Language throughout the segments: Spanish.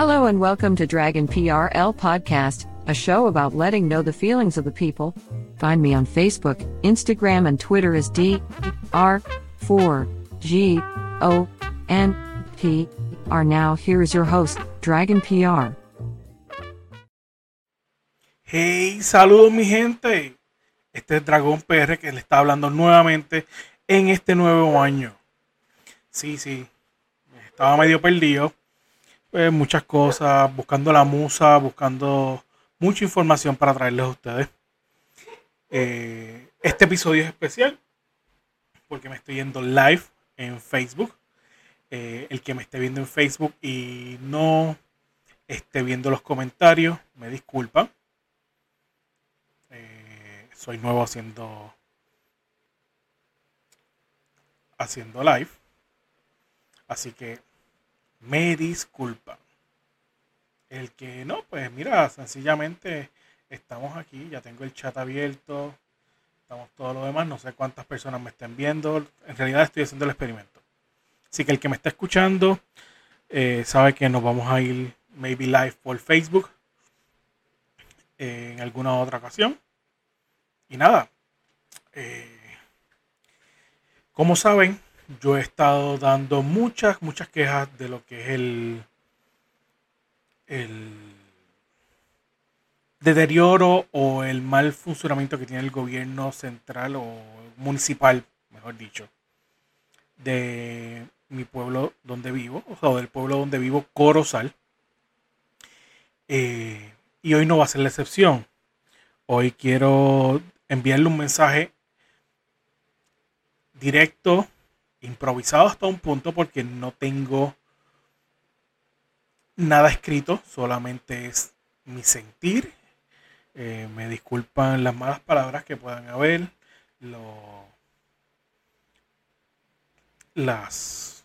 Hello and welcome to Dragon PRL Podcast, a show about letting know the feelings of the people. Find me on Facebook, Instagram, and Twitter as D R 4 G O N P R. Now, here is your host, Dragon PR. Hey, saludos mi gente. Este es Dragón PR que le está hablando nuevamente en este nuevo año. Sí, sí. Estaba medio perdido. Pues muchas cosas, buscando la musa, buscando mucha información para traerles a ustedes. Eh, este episodio es especial porque me estoy yendo live en Facebook. Eh, el que me esté viendo en Facebook y no esté viendo los comentarios, me disculpa. Eh, soy nuevo haciendo haciendo live. Así que me disculpa. El que no, pues mira, sencillamente estamos aquí, ya tengo el chat abierto, estamos todo lo demás, no sé cuántas personas me estén viendo, en realidad estoy haciendo el experimento. Así que el que me está escuchando eh, sabe que nos vamos a ir maybe live por Facebook eh, en alguna otra ocasión. Y nada, eh, como saben, yo he estado dando muchas, muchas quejas de lo que es el, deterioro o el mal funcionamiento que tiene el gobierno central o municipal, mejor dicho, de mi pueblo donde vivo, o sea, del pueblo donde vivo, Corozal. Eh, y hoy no va a ser la excepción. Hoy quiero enviarle un mensaje directo improvisado hasta un punto porque no tengo nada escrito, solamente es mi sentir. Eh, me disculpan las malas palabras que puedan haber, lo, las,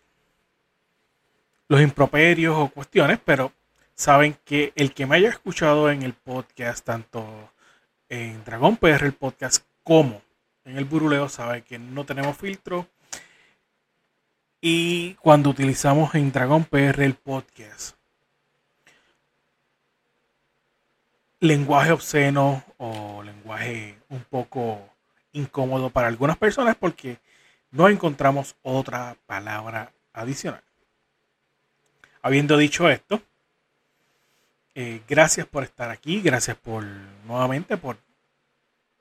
los improperios o cuestiones, pero saben que el que me haya escuchado en el podcast, tanto en Dragón PR, el podcast, como en el Buruleo, sabe que no tenemos filtro y cuando utilizamos en Dragon PR el podcast, lenguaje obsceno o lenguaje un poco incómodo para algunas personas porque no encontramos otra palabra adicional. Habiendo dicho esto, eh, gracias por estar aquí, gracias por nuevamente por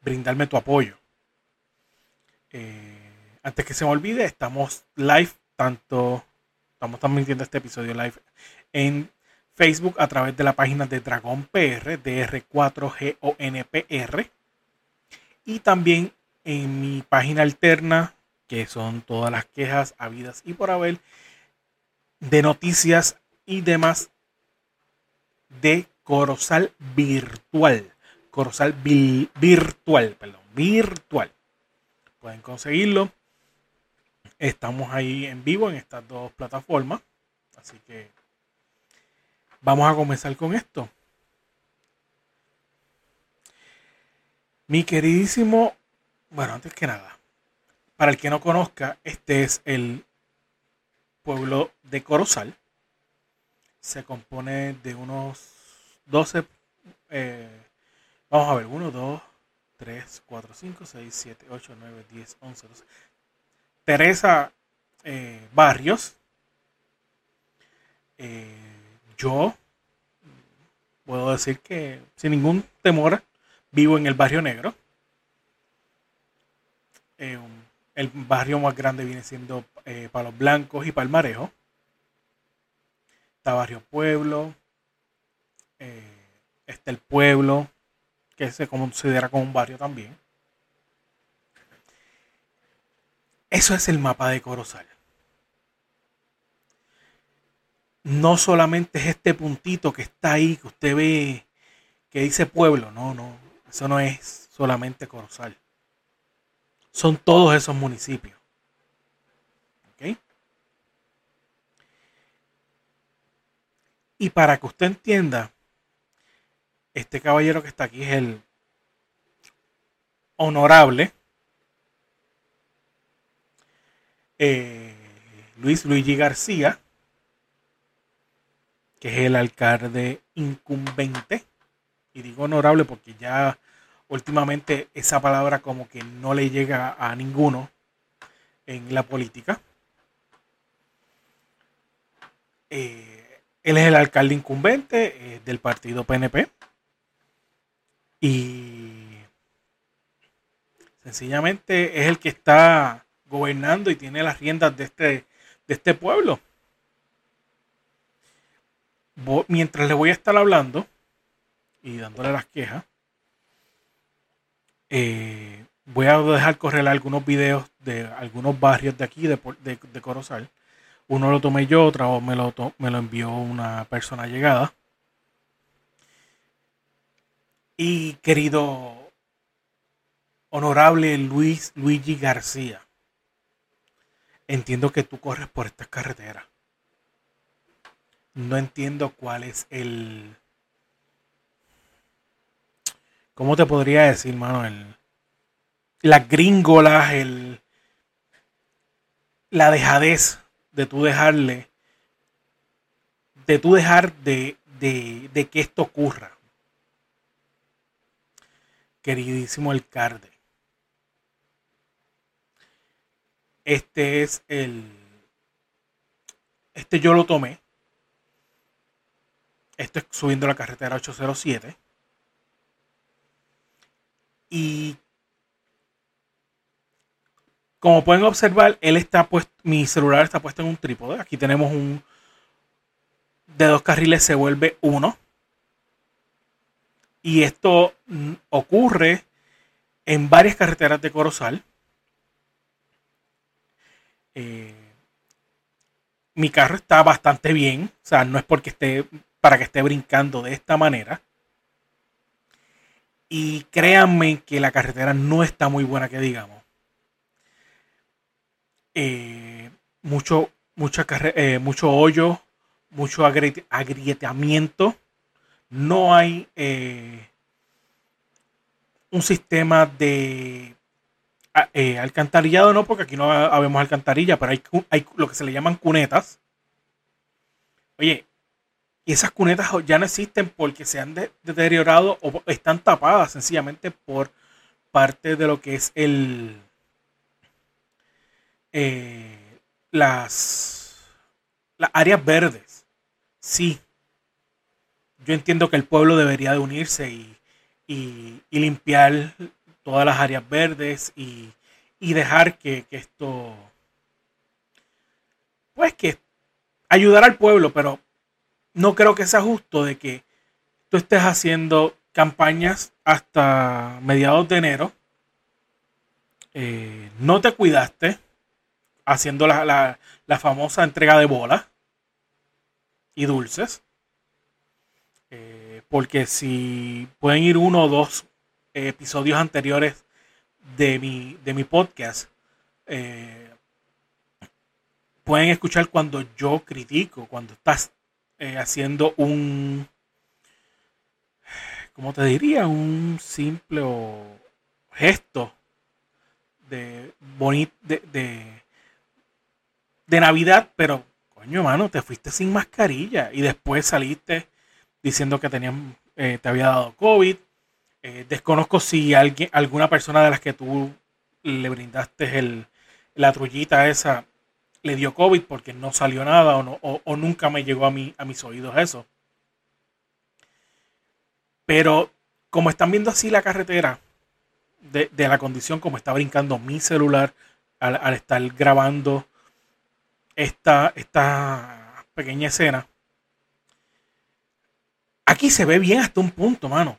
brindarme tu apoyo. Eh, antes que se me olvide, estamos live tanto estamos transmitiendo este episodio live en Facebook a través de la página de Dragón PR, DR4GONPR, y también en mi página alterna, que son todas las quejas habidas y por haber de noticias y demás de Corozal Virtual. Corozal Virtual, perdón, virtual. Pueden conseguirlo Estamos ahí en vivo en estas dos plataformas. Así que vamos a comenzar con esto. Mi queridísimo, bueno, antes que nada, para el que no conozca, este es el pueblo de Corozal. Se compone de unos 12, eh, vamos a ver, 1, 2, 3, 4, 5, 6, 7, 8, 9, 10, 11, 12, Teresa eh, Barrios. Eh, yo puedo decir que sin ningún temor vivo en el barrio negro. Eh, el barrio más grande viene siendo Palos Blancos y Palmarejo. Está Barrio Pueblo. está el pueblo, que se considera como un barrio también. Eso es el mapa de Corozal. no solamente es este puntito que está ahí, que usted ve, que dice pueblo, no, no, eso no es solamente Corozal. Son todos esos municipios. ¿Ok? Y para que usted entienda, este caballero que está aquí es el honorable eh, Luis Luigi García, que es el alcalde incumbente. Y digo honorable porque ya últimamente esa palabra como que no le llega a ninguno en la política. Eh, él es el alcalde incumbente eh, del partido PNP. Y sencillamente es el que está gobernando y tiene las riendas de este, de este pueblo. Mientras le voy a estar hablando y dándole las quejas, eh, voy a dejar correr algunos videos de algunos barrios de aquí, de, de, Corozal. Uno lo tomé yo, otro me lo, me lo envió una persona llegada. Y querido honorable Luis Luigi García, entiendo que tú corres por esta carretera. No entiendo cuál es el... ¿Cómo te podría decir, mano? Las gringolas, el, la dejadez de tú dejarle, de tú dejar de, de que esto ocurra queridísimo alcalde. Este es el. Este yo lo tomé. Esto es subiendo la carretera 807. Y como pueden observar, él está puesto, mi celular está puesto en un trípode. Aquí tenemos un de dos carriles se vuelve uno. Y esto mm, ocurre en varias carreteras de Corozal. Eh, mi carro está bastante bien, o sea, no es porque esté para que esté brincando de esta manera. Y créanme que la carretera no está muy buena, que digamos. Eh, mucho, eh, mucho hoyo, mucho agrietamiento no hay un sistema de eh, alcantarillado, no, porque aquí no habemos alcantarilla, pero hay, lo que se le llaman cunetas. Oye, y esas cunetas ya no existen porque se han deteriorado o están tapadas sencillamente por parte de lo que es el eh, las, las áreas verdes. Sí, yo entiendo que el pueblo debería de unirse y, limpiar todas las áreas verdes y, dejar que, esto, pues que ayudar al pueblo, pero no creo que sea justo de que tú estés haciendo campañas hasta mediados de enero, eh, no te cuidaste haciendo la, la famosa entrega de bolas y dulces porque si pueden ir uno o dos episodios anteriores de mi, de mi podcast, eh, pueden escuchar cuando yo critico, cuando estás eh, haciendo un, ¿cómo te diría? Un simple gesto de, de, de, de Navidad, pero coño, mano, te fuiste sin mascarilla y después saliste diciendo que tenían, eh, te había dado COVID. Eh, desconozco si alguien, alguna persona de las que tú le brindaste el, la trullita esa le dio COVID porque no salió nada o, no, o, nunca me llegó a, mí, a mis oídos eso. Pero como están viendo así la carretera, de, la condición como está brincando mi celular al, estar grabando esta, esta pequeña escena, Aquí se ve bien hasta un punto, mano.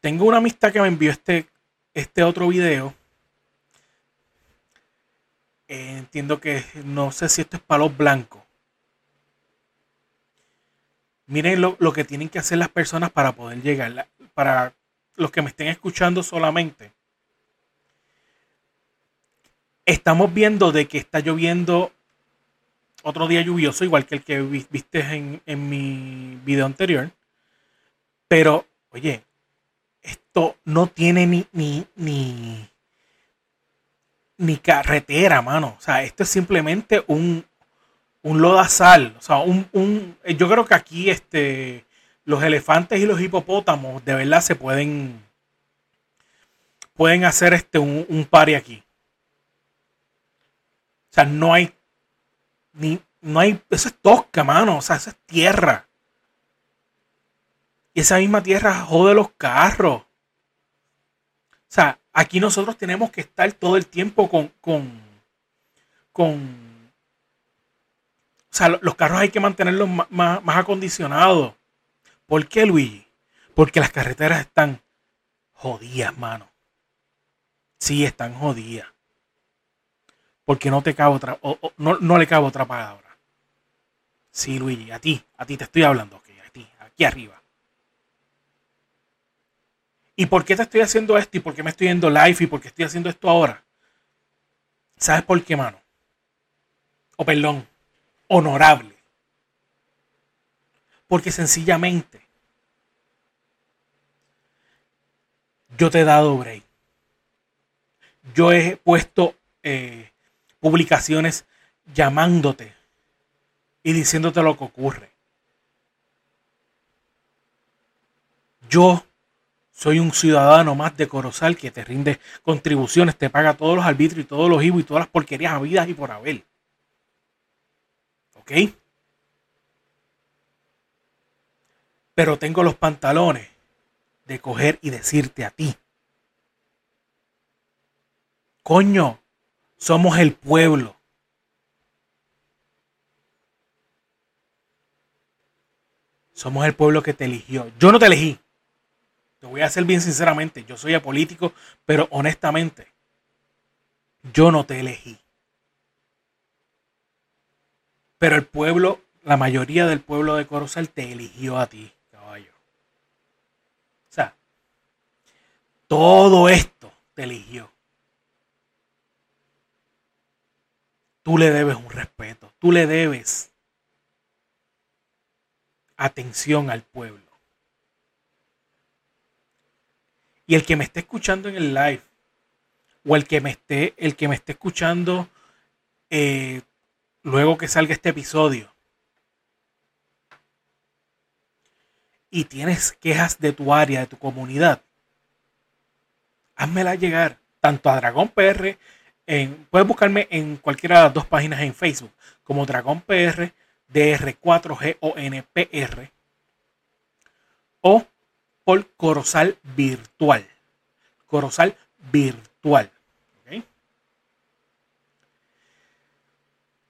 Tengo una amistad que me envió este, este otro video. Eh, entiendo que no sé si esto es palos blancos. Miren lo, lo que tienen que hacer las personas para poder llegar. Para los que me estén escuchando solamente. Estamos viendo de que está lloviendo otro día lluvioso, igual que el que vi- viste en, en mi video anterior. Pero, oye, esto no tiene ni, ni, ni, ni carretera, mano. O sea, esto es simplemente un, un lodazal. O sea, un, un- yo creo que aquí este, los elefantes y los hipopótamos de verdad se pueden, pueden hacer este, un, un party aquí. O sea, no hay ni, no hay, eso es tosca, mano. O sea, eso es tierra. Y esa misma tierra jode los carros. O sea, aquí nosotros tenemos que estar todo el tiempo con, con, con, o sea, lo- los carros hay que mantenerlos ma- más, más acondicionados. ¿Por qué, Luigi? Porque las carreteras están jodidas, mano. Sí, están jodidas. Porque no te cabe otra, o- no, no le cabe otra palabra. Sí, Luigi, a ti, a ti te estoy hablando, ok, a ti, aquí arriba. ¿Y por qué te estoy haciendo esto? ¿Y por qué me estoy yendo live? ¿Y por qué estoy haciendo esto ahora? ¿Sabes por qué, mano? O perdón, honorable. Porque sencillamente yo te he dado break. Yo he puesto eh, publicaciones llamándote y diciéndote lo que ocurre. Yo soy un ciudadano más de Corozal que te rinde contribuciones, te paga todos los arbitrios y todos los IVA y todas las porquerías habidas y por haber. ¿Ok? Pero tengo los pantalones de coger y decirte a ti. Coño, somos el pueblo. Somos el pueblo que te eligió. Yo no te elegí. Te voy a ser bien sinceramente. Yo soy apolítico, pero honestamente, yo no te elegí. Pero el pueblo, la mayoría del pueblo de Corozal te eligió a ti, caballo. O sea, todo esto te eligió. Tú le debes un respeto. Tú le debes atención al pueblo. Y el que me esté escuchando en el live, o el que me esté, el que me esté escuchando eh, luego que salga este episodio, y tienes quejas de tu área, de tu comunidad, házmela llegar tanto a Dragón PR, en, puedes buscarme en cualquiera de las dos páginas en Facebook, como Dragón PR, DR4GONPR, o por Corozal Virtual. Corozal Virtual.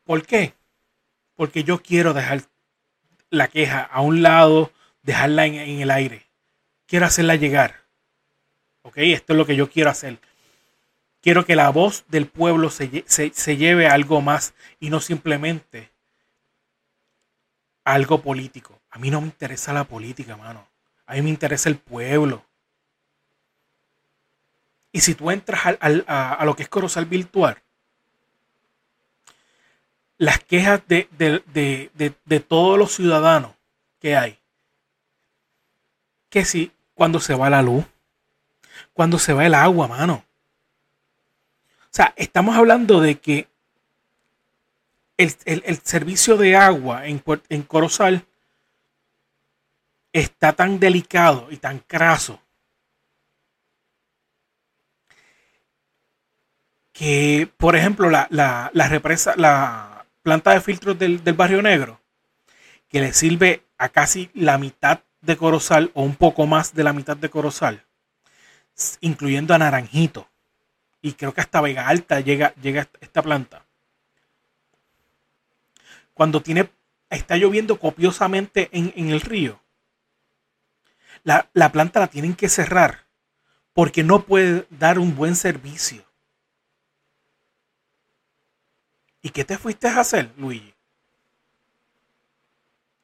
¿Por qué? Porque yo quiero dejar la queja a un lado, dejarla en, el aire. Quiero hacerla llegar. ¿Ok? Esto es lo que yo quiero hacer. Quiero que la voz del pueblo se, lle- se- se lleve a algo más y no simplemente algo político. A mí no me interesa la política, mano. A mí me interesa el pueblo. Y si tú entras al- al- a, a lo que es Corozal Virtual, las quejas de, de- de- de- todos los ciudadanos que hay, que si cuando se va la luz, cuando se va el agua, mano. O sea, estamos hablando de que el, el- el servicio de agua en, en Corozal está tan delicado y tan craso que, por ejemplo, la, la- la planta de filtros del, del barrio negro, que le sirve a casi la mitad de Corozal o un poco más de la mitad de Corozal, incluyendo a Naranjito, y creo que hasta Vega Alta llega, llega esta planta. Cuando tiene, está lloviendo copiosamente en, en el río, la, la planta la tienen que cerrar porque no puede dar un buen servicio. ¿Y qué te fuiste a hacer, Luigi?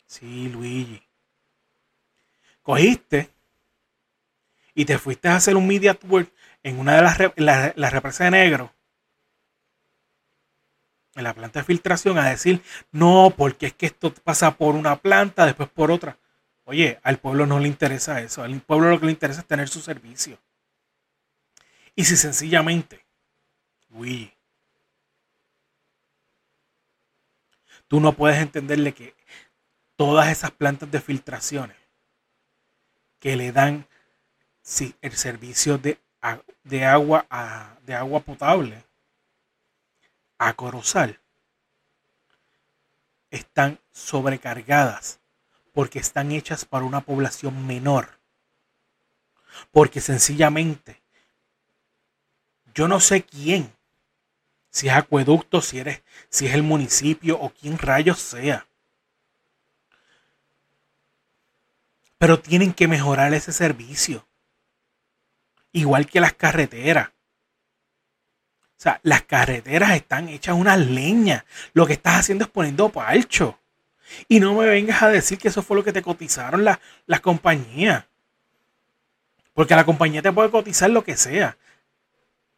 Sí, Luigi. cogiste y te fuiste a hacer un media tour en una de las, represas de negro, en la planta de filtración, a decir, no, porque es que esto pasa por una planta, después por otra. Oye, al pueblo no le interesa eso. Al pueblo lo que le interesa es tener su servicio. Y si sencillamente, uy, tú no puedes entenderle que todas esas plantas de filtraciones que le dan el servicio de, de agua, de agua potable a Corozal están sobrecargadas porque están hechas para una población menor. Porque sencillamente, yo no sé quién, si es acueducto, si, eres, si es el municipio o quién rayos sea. Pero tienen que mejorar ese servicio. Igual que las carreteras. O sea, las carreteras están hechas una leña. Lo que estás haciendo es poniendo palcho. Y no me vengas a decir que eso fue lo que te cotizaron las compañías. Porque la compañía te puede cotizar lo que sea.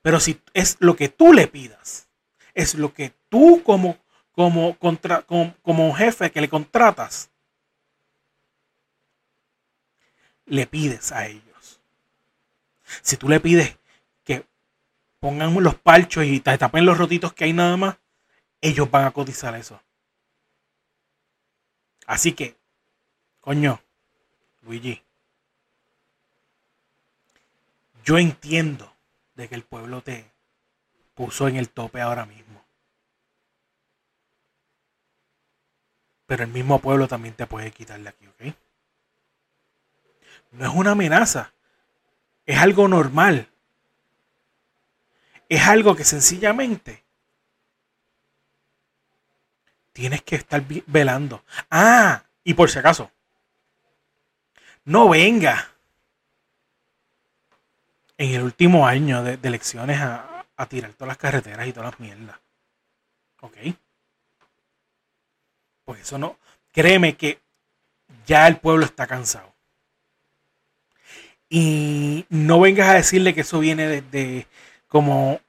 Pero si es lo que tú le pidas, es lo que tú como, como, contra, como, como jefe que le contratas, le pides a ellos. Si tú le pides que pongan los palchos y te tapen los rotitos que hay nada más, ellos van a cotizar eso. Así que, coño, Luigi, yo entiendo de que el pueblo te puso en el tope ahora mismo. Pero el mismo pueblo también te puede quitar de aquí, ¿ok? No es una amenaza. Es algo normal. Es algo que sencillamente tienes que estar velando. Ah, y por si acaso, no venga en el último año de, elecciones a, a, tirar todas las carreteras y todas las mierdas. ¿Ok? Pues eso no. Créeme que ya el pueblo está cansado. Y no vengas a decirle que eso viene de como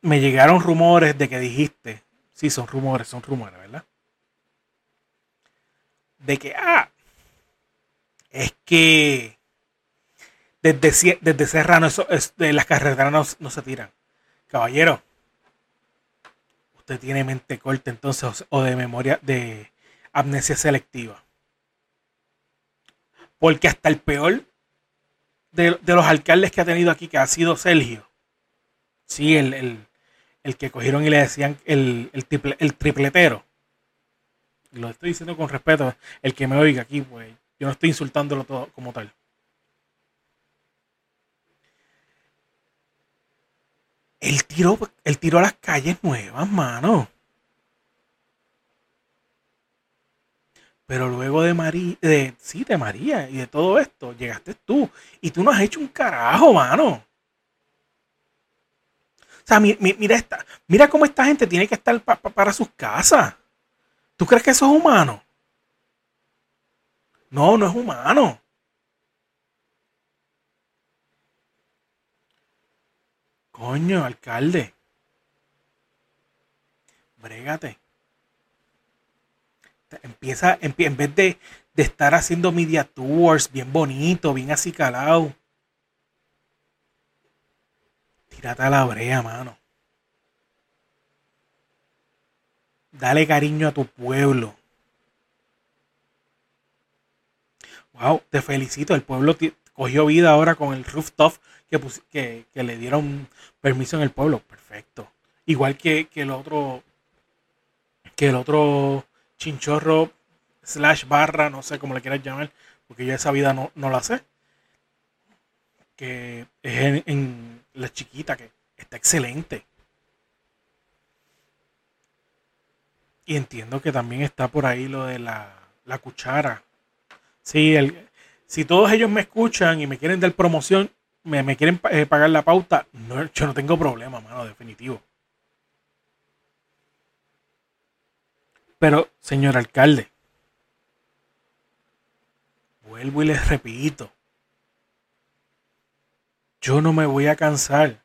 me llegaron rumores de que dijiste Sí, son rumores, son rumores, ¿verdad? De que, ah, es que desde, desde Serrano eso, de las carreteras no, se tiran. Caballero, usted tiene mente corta entonces o de memoria de amnesia selectiva. Porque hasta el peor de, los alcaldes que ha tenido aquí, que ha sido Sergio, sí, el, el que cogieron y le decían el, el, tripletero. Lo estoy diciendo con respeto. El que me oiga aquí, pues yo no estoy insultándolo todo como tal. El tiro, el tiro a las calles nuevas, mano. Pero luego de María, de, sí, de María y de todo esto, llegaste tú. Y tú no has hecho un carajo, mano mira, esta, mira cómo esta gente tiene que estar para sus casas. ¿Tú crees que eso es humano? No, no es humano. Coño, alcalde. Brégate. Empieza, en vez de, de estar haciendo media tours bien bonito, bien así Tírate a la brea, mano. Dale cariño a tu pueblo. Wow, te felicito. El pueblo cogió vida ahora con el rooftop que, que, le dieron permiso en el pueblo. Perfecto. Igual que, el otro. Que el otro chinchorro slash barra, no sé cómo le quieras llamar, porque yo esa vida no, no la sé. Que es en la chiquita, que está excelente. Y entiendo que también está por ahí lo de la, la cuchara. Sí, el, si todos ellos me escuchan y me quieren dar promoción, me, quieren eh, pagar la pauta, no, yo no tengo problema, mano, definitivo. Pero, señor alcalde, vuelvo y les repito, yo no me voy a cansar.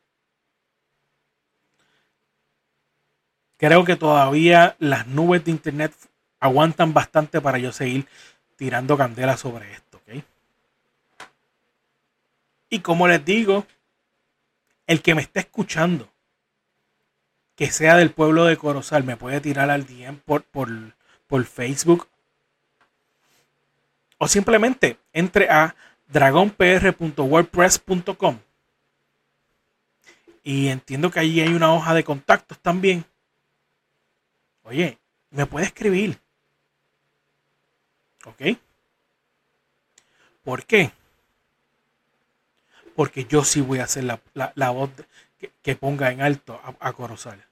Creo que todavía las nubes de internet aguantan bastante para yo seguir tirando candela sobre esto, ¿ok? Y como les digo, el que me esté escuchando, que sea del pueblo de Corozal, me puede tirar al DM por, por, por Facebook. O simplemente entre a dragonpr.wordpress.com. Y entiendo que allí hay una hoja de contactos también. Oye, me puede escribir. ¿Ok? ¿Por qué? Porque yo sí voy a hacer la, voz que, ponga en alto a, a Corozal.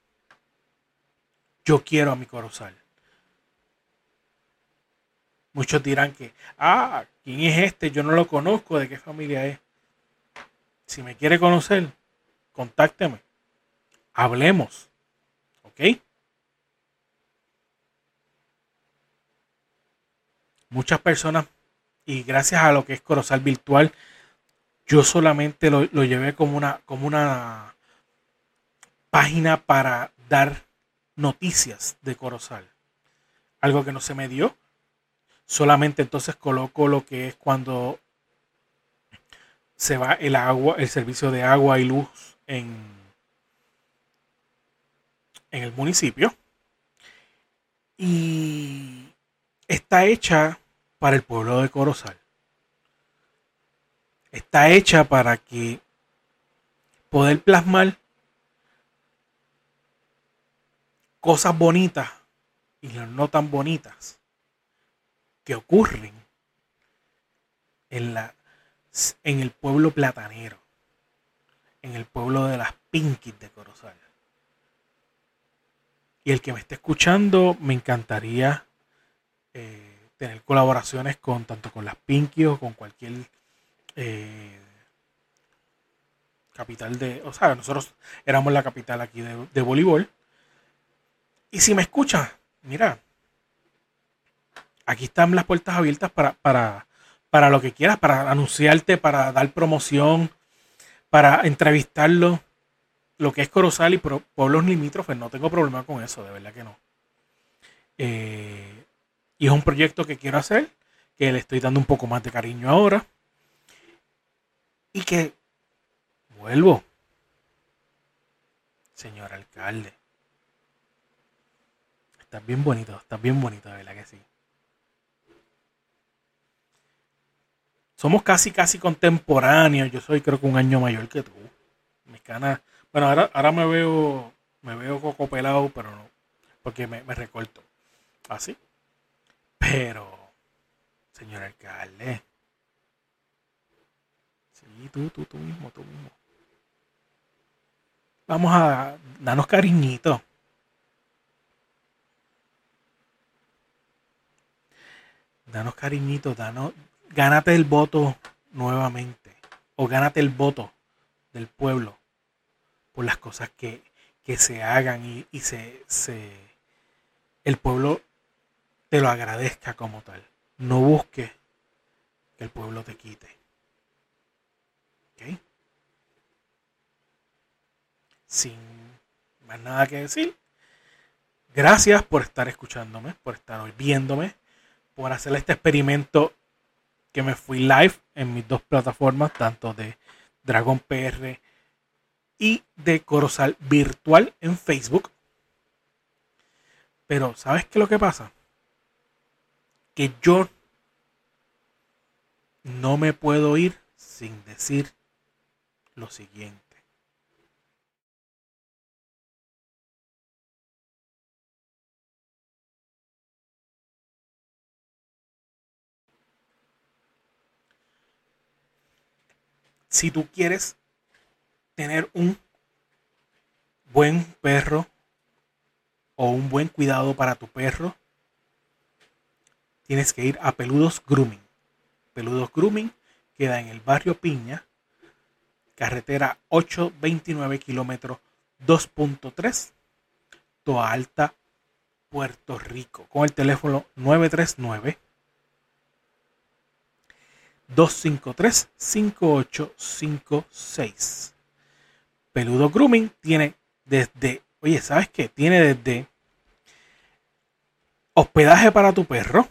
Yo quiero a mi Corozal. Muchos dirán que, ah, ¿quién es este? Yo no lo conozco, ¿de qué familia es? Si me quiere conocer, contácteme. Hablemos. ¿Ok? Muchas personas, y gracias a lo que es Corozal Virtual, yo solamente lo, llevé como una, como una página para dar noticias de Corozal. Algo que no se me dio. Solamente entonces coloco lo que es cuando se va el agua, el servicio de agua y luz en, en el municipio. Y está hecha para el pueblo de Corozal. Está hecha para que poder plasmar cosas bonitas y no tan bonitas que ocurren en, la, en el pueblo platanero, en el pueblo de las Pinkies de Corozal. Y el que me esté escuchando, me encantaría eh, tener colaboraciones con tanto con las Pinkies o con cualquier eh, capital de. O sea, nosotros éramos la capital aquí de, de voleibol. Y si me escucha, mira, aquí están las puertas abiertas para, para, para lo que quieras, para anunciarte, para dar promoción, para entrevistarlo. Lo que es Corozal y pueblos limítrofes, no tengo problema con eso, de verdad que no. Eh, y es un proyecto que quiero hacer, que le estoy dando un poco más de cariño ahora. Y que, vuelvo, señor alcalde. Está bien bonito, está bien bonito, de verdad que sí. Somos casi, casi contemporáneos. Yo soy creo que un año mayor que tú. Mis canas, bueno, ahora, ahora me veo, me veo coco pelado, pero no, porque me, recorto. Así. Pero, señor alcalde. Sí, tú, tú, tú mismo, tú mismo. Vamos a darnos cariñito. Danos cariñito, danos, gánate el voto nuevamente o gánate el voto del pueblo por las cosas que, se hagan y, se, el pueblo te lo agradezca como tal. No busques que el pueblo te quite. ¿Ok? Sin más nada que decir. Gracias por estar escuchándome, por estar hoy viéndome, por hacer este experimento que me fui live en mis dos plataformas, tanto de Dragon PR y de Corozal Virtual en Facebook. Pero, ¿sabes qué es lo que pasa? Que yo no me puedo ir sin decir lo siguiente. Si tú quieres tener un buen perro o un buen cuidado para tu perro, tienes que ir a Peludos Grooming. Peludos Grooming queda en el barrio Piña, carretera 829 kilómetros 2.3, Toa Alta, Puerto Rico, con el teléfono 939 253-5856. Peludo Grooming tiene desde, oye, ¿sabes qué? Tiene desde hospedaje para tu perro.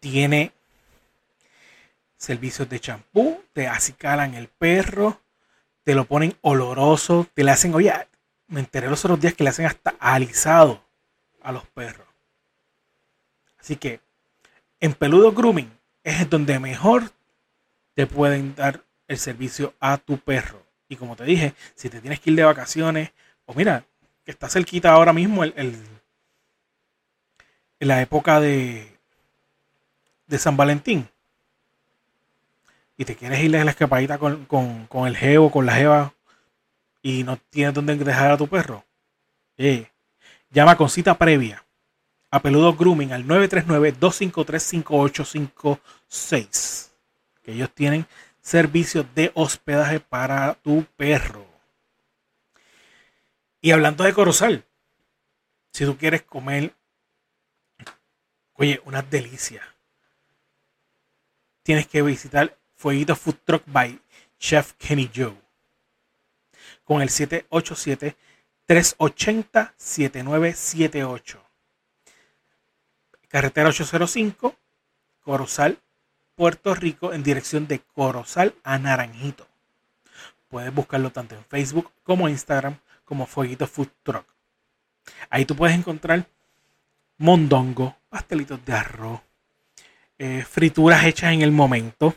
Tiene servicios de champú, te acicalan el perro, te lo ponen oloroso, te le hacen, oye, me enteré los otros días que le hacen hasta alisado a los perros. Así que en Peludo Grooming es donde mejor te pueden dar el servicio a tu perro. Y como te dije, si te tienes que ir de vacaciones, o mira, que está cerquita ahora mismo el, en la época de, de San Valentín. Y te quieres ir a la escapadita con, con, el geo, con la jeva, y no tienes dónde dejar a tu perro. Eh, llama con cita previa a Peludo Grooming al 939-253-5856. Que ellos tienen servicios de hospedaje para tu perro. Y hablando de Corozal, si tú quieres comer, oye, una delicia, tienes que visitar Fueguito Food Truck by Chef Kenny Joe con el 787 380 7978. Carretera 805, Corozal, Puerto Rico, en dirección de Corozal a Naranjito. Puedes buscarlo tanto en Facebook como Instagram como Fueguito Food Truck. Ahí tú puedes encontrar mondongo, pastelitos de arroz, eh, frituras hechas en el momento,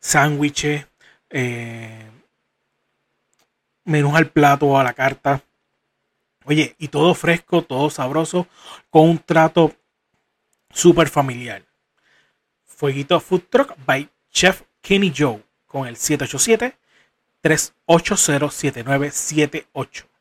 sándwiches, eh, menús al plato o a la carta. Oye, y todo fresco, todo sabroso, con un trato súper familiar. Fueguito Food Truck by Chef Kenny Joe con el 787 380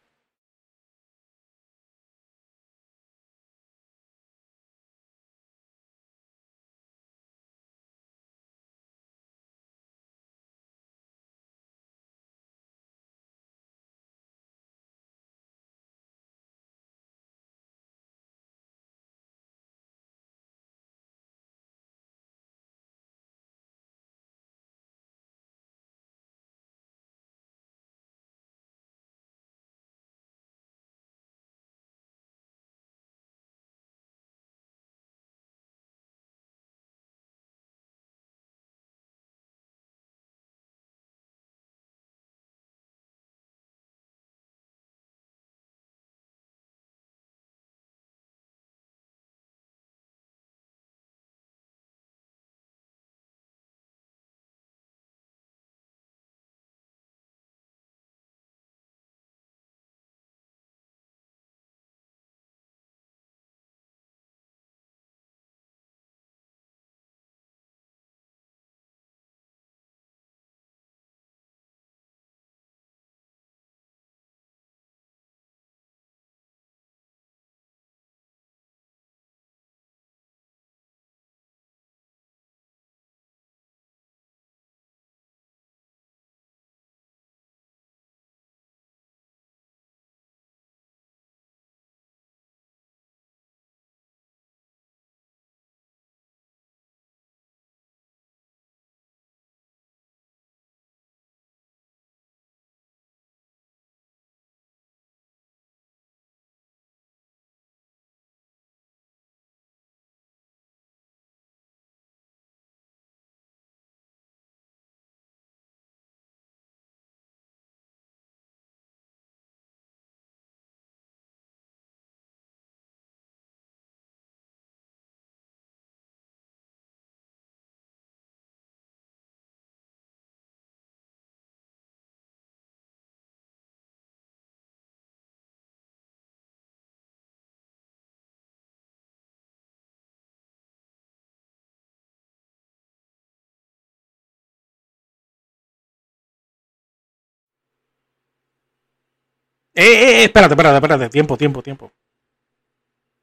Eh, eh, eh, espérate, espérate, espérate. Tiempo, tiempo, tiempo.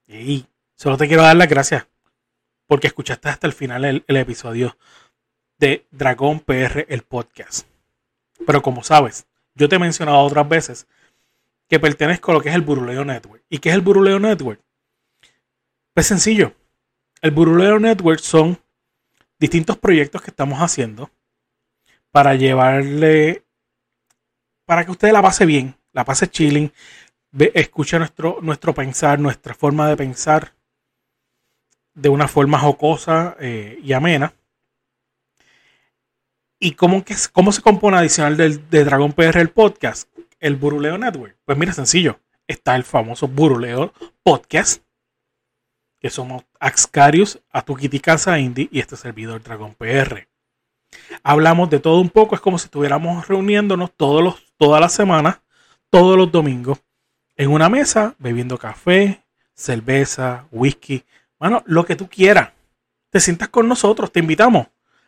Y solo te quiero dar las gracias porque escuchaste hasta el final el, episodio de Dragón PR, el podcast. Pero como sabes, yo te he mencionado otras veces que pertenezco a lo que es el Buruleo Network. ¿Y qué es el Buruleo Network? Pues sencillo. El Buruleo Network son distintos proyectos que estamos haciendo para llevarle, para que usted la pase bien, la pase chilling, escuche nuestro, nuestro pensar, nuestra forma de pensar de una forma jocosa eh, y amena. ¿Y cómo, cómo se compone adicional del, de Dragon PR el podcast? El Buruleo Network. Pues mira, sencillo. Está el famoso Buruleo Podcast, que somos Axcarius, Atukiti Casa Indie y este servidor Dragon PR. Hablamos de todo un poco, es como si estuviéramos reuniéndonos todas las semanas, todos los domingos, en una mesa, bebiendo café, cerveza, whisky, bueno, lo que tú quieras. Te sientas con nosotros, te invitamos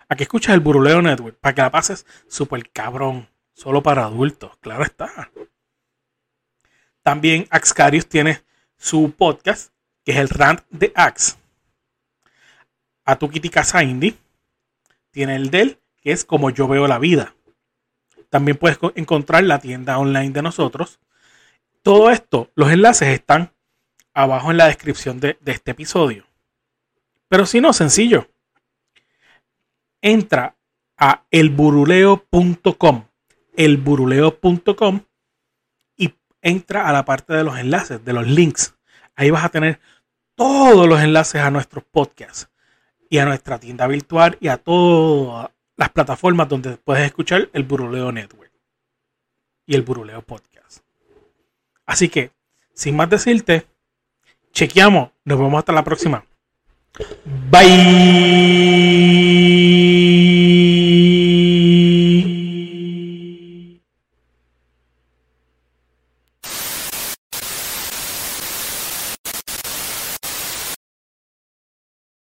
a que escuches el Buruleo Network para que la pases súper cabrón, solo para adultos, claro está. También Axcarius tiene su podcast, que es el Rant de Ax. A tu Kitty Casa Indie tiene el del, que es como yo veo la vida. También puedes encontrar la tienda online de nosotros. Todo esto, los enlaces están abajo en la descripción de, este episodio. Pero si no, sencillo. Entra a elburuleo.com, elburuleo.com y entra a la parte de los enlaces, de los links. Ahí vas a tener todos los enlaces a nuestros podcasts y a nuestra tienda virtual y a todas las plataformas donde puedes escuchar el Buruleo Network y el Buruleo Podcast. Así que, sin más decirte, chequeamos. Nos vemos hasta la próxima. Bye.